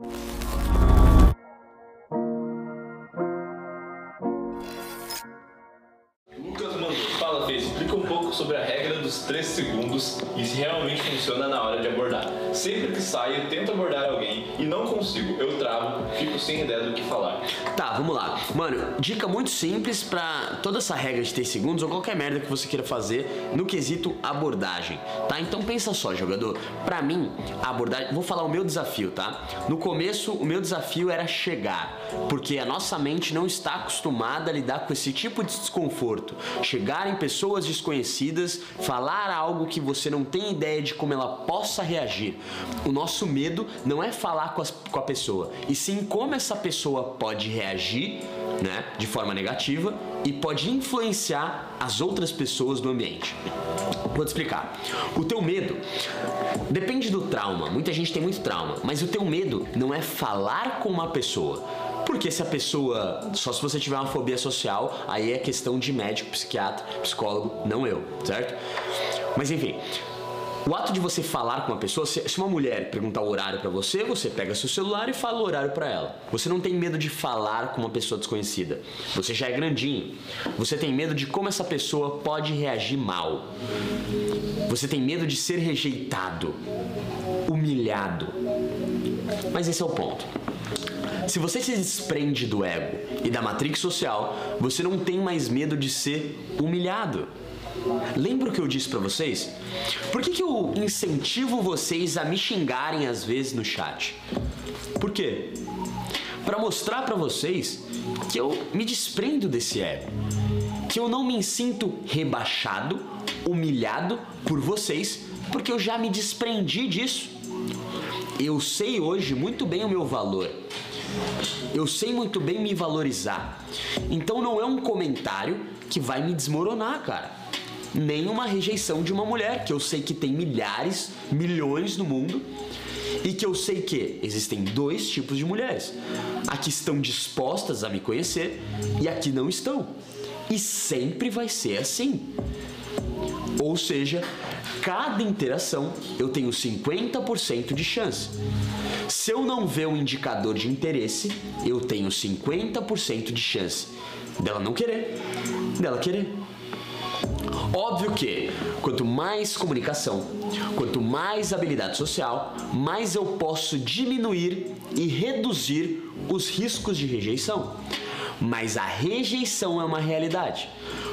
you pouco sobre a regra dos 3 segundos e se realmente funciona na hora de abordar. Sempre que saio, tento abordar alguém e não consigo, eu travo, fico sem ideia do que falar. Tá, vamos lá. Mano, dica muito simples pra toda essa regra de 3 segundos ou qualquer merda que você queira fazer no quesito abordagem, tá? Então pensa só, jogador. Pra mim, a abordagem. Vou falar o meu desafio, tá? No começo, o meu desafio era chegar, porque a nossa mente não está acostumada a lidar com esse tipo de desconforto. Chegar em pessoas desconhecidas, falar algo que você não tem ideia de como ela possa reagir. O nosso medo não é falar com, as- com a pessoa, e sim como essa pessoa pode reagir, né, de forma negativa e pode influenciar as outras pessoas do ambiente. Vou te explicar. O teu medo depende do trauma. Muita gente tem muito trauma, mas o teu medo não é falar com uma pessoa. Porque se a pessoa, só se você tiver uma fobia social, aí é questão de médico, psiquiatra, psicólogo, não eu, certo? Mas enfim, o ato de você falar com uma pessoa, se uma mulher perguntar o horário pra você, você pega seu celular e fala o horário pra ela. Você não tem medo de falar com uma pessoa desconhecida. Você já é grandinho. Você tem medo de como essa pessoa pode reagir mal. Você tem medo de ser rejeitado, humilhado. Mas esse é o ponto. Se você se desprende do ego e da matrix social, você não tem mais medo de ser humilhado. Lembra o que eu disse pra vocês? Por que, que eu incentivo vocês a me xingarem às vezes no chat? Por quê? Pra mostrar pra vocês que eu me desprendo desse ego, que eu não me sinto rebaixado, humilhado por vocês, porque eu já me desprendi disso. Eu sei hoje muito bem o meu valor. Eu sei muito bem me valorizar. Então não é um comentário que vai me desmoronar, cara. Nem uma rejeição de uma mulher, que eu sei que tem milhares, milhões no mundo. E que eu sei que existem dois tipos de mulheres: a que estão dispostas a me conhecer e a que não estão. E sempre vai ser assim. Ou seja, cada interação eu tenho 50% de chance. Se eu não ver um indicador de interesse, eu tenho 50% de chance dela não querer, dela querer. Óbvio que quanto mais comunicação, quanto mais habilidade social, mais eu posso diminuir e reduzir os riscos de rejeição. Mas a rejeição é uma realidade.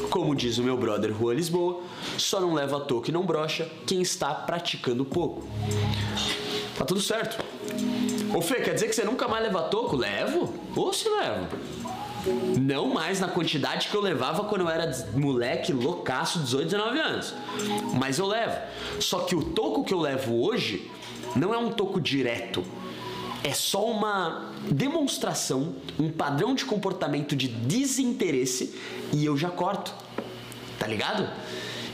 Como diz o meu brother Rua Lisboa, só não leva toque e não brocha quem está praticando pouco. Tá tudo certo. Ô Fê, quer dizer que você nunca mais leva toco? Levo? Ou se levo? Não mais na quantidade que eu levava quando eu era moleque, loucaço, 18, 19 anos. Mas eu levo. Só que o toco que eu levo hoje não é um toco direto. É só uma demonstração, um padrão de comportamento de desinteresse e eu já corto. Tá ligado?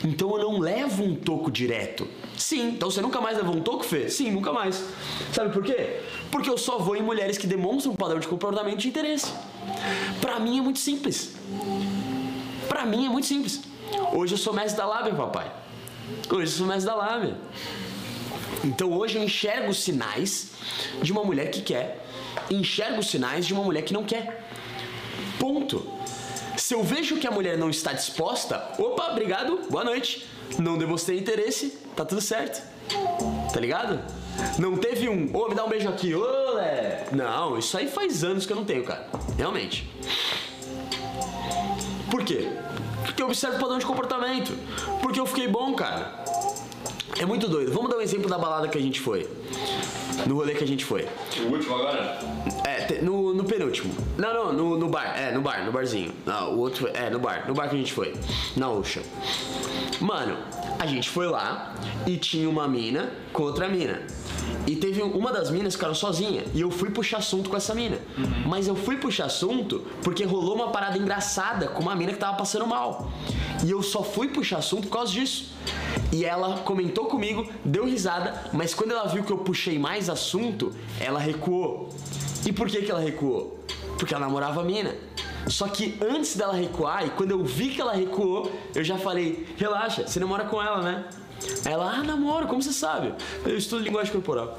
Então eu não levo um toco direto. Sim, então você nunca mais levou um toco, Fê? Sim, nunca mais. Sabe por quê? Porque eu só vou em mulheres que demonstram um padrão de comportamento de interesse. Pra mim é muito simples. Pra mim é muito simples. Hoje eu sou mestre da lábia, papai. Hoje eu sou mestre da lábia. Então hoje eu enxergo os sinais de uma mulher que quer, enxergo os sinais de uma mulher que não quer. Ponto. Se eu vejo que a mulher não está disposta, opa, obrigado, boa noite. Não demonstrei interesse, tá tudo certo. Tá ligado? Não teve um, ô, me dá um beijo aqui, ô, Lé. Não, isso aí faz anos que eu não tenho, cara. Realmente. Por quê? Porque eu observo o padrão de comportamento. Porque eu fiquei bom, cara. É muito doido. Vamos dar um exemplo da balada que a gente foi. No rolê que a gente foi. O último agora? É, no, no penúltimo. Não, não, no, no bar. É, no bar, no barzinho. Não, o outro. É, no bar. No bar que a gente foi. Na Ocean. Mano, a gente foi lá e tinha uma mina com outra mina. E teve um- uma das minas que ficaram sozinha. E eu fui puxar assunto com essa mina. Mas eu fui puxar assunto porque rolou uma parada engraçada com uma mina que tava passando mal. E eu só fui puxar assunto por causa disso. E ela comentou comigo, deu risada, mas quando ela viu que eu puxei mais assunto, ela recuou. E por que, que ela recuou? Porque ela namorava a mina. Só que antes dela recuar, e quando eu vi que ela recuou, eu já falei: relaxa, você namora com ela, né? Ela, ah, namoro, como você sabe? Eu estudo linguagem corporal.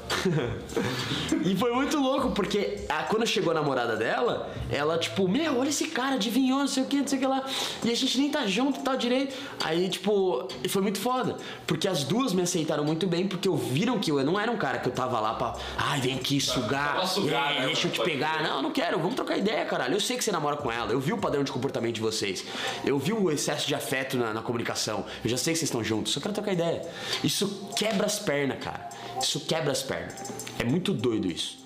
e foi muito louco, porque a, quando chegou a namorada dela, ela, tipo, meu, olha esse cara, adivinhou, não sei o que, não sei o que lá. E a gente nem tá junto, tá direito. Aí, tipo, foi muito foda. Porque as duas me aceitaram muito bem, porque eu viram que eu não era um cara que eu tava lá pra, ai, vem aqui sugar, sugar é, né, deixa eu te pegar. Não, não quero, vamos trocar ideia, caralho. Eu sei que você namora com ela, eu vi o padrão de comportamento de vocês, eu vi o excesso de afeto na, na comunicação, eu já sei que vocês estão juntos, só quero trocar Isso quebra as pernas, cara. Isso quebra as pernas. É muito doido isso.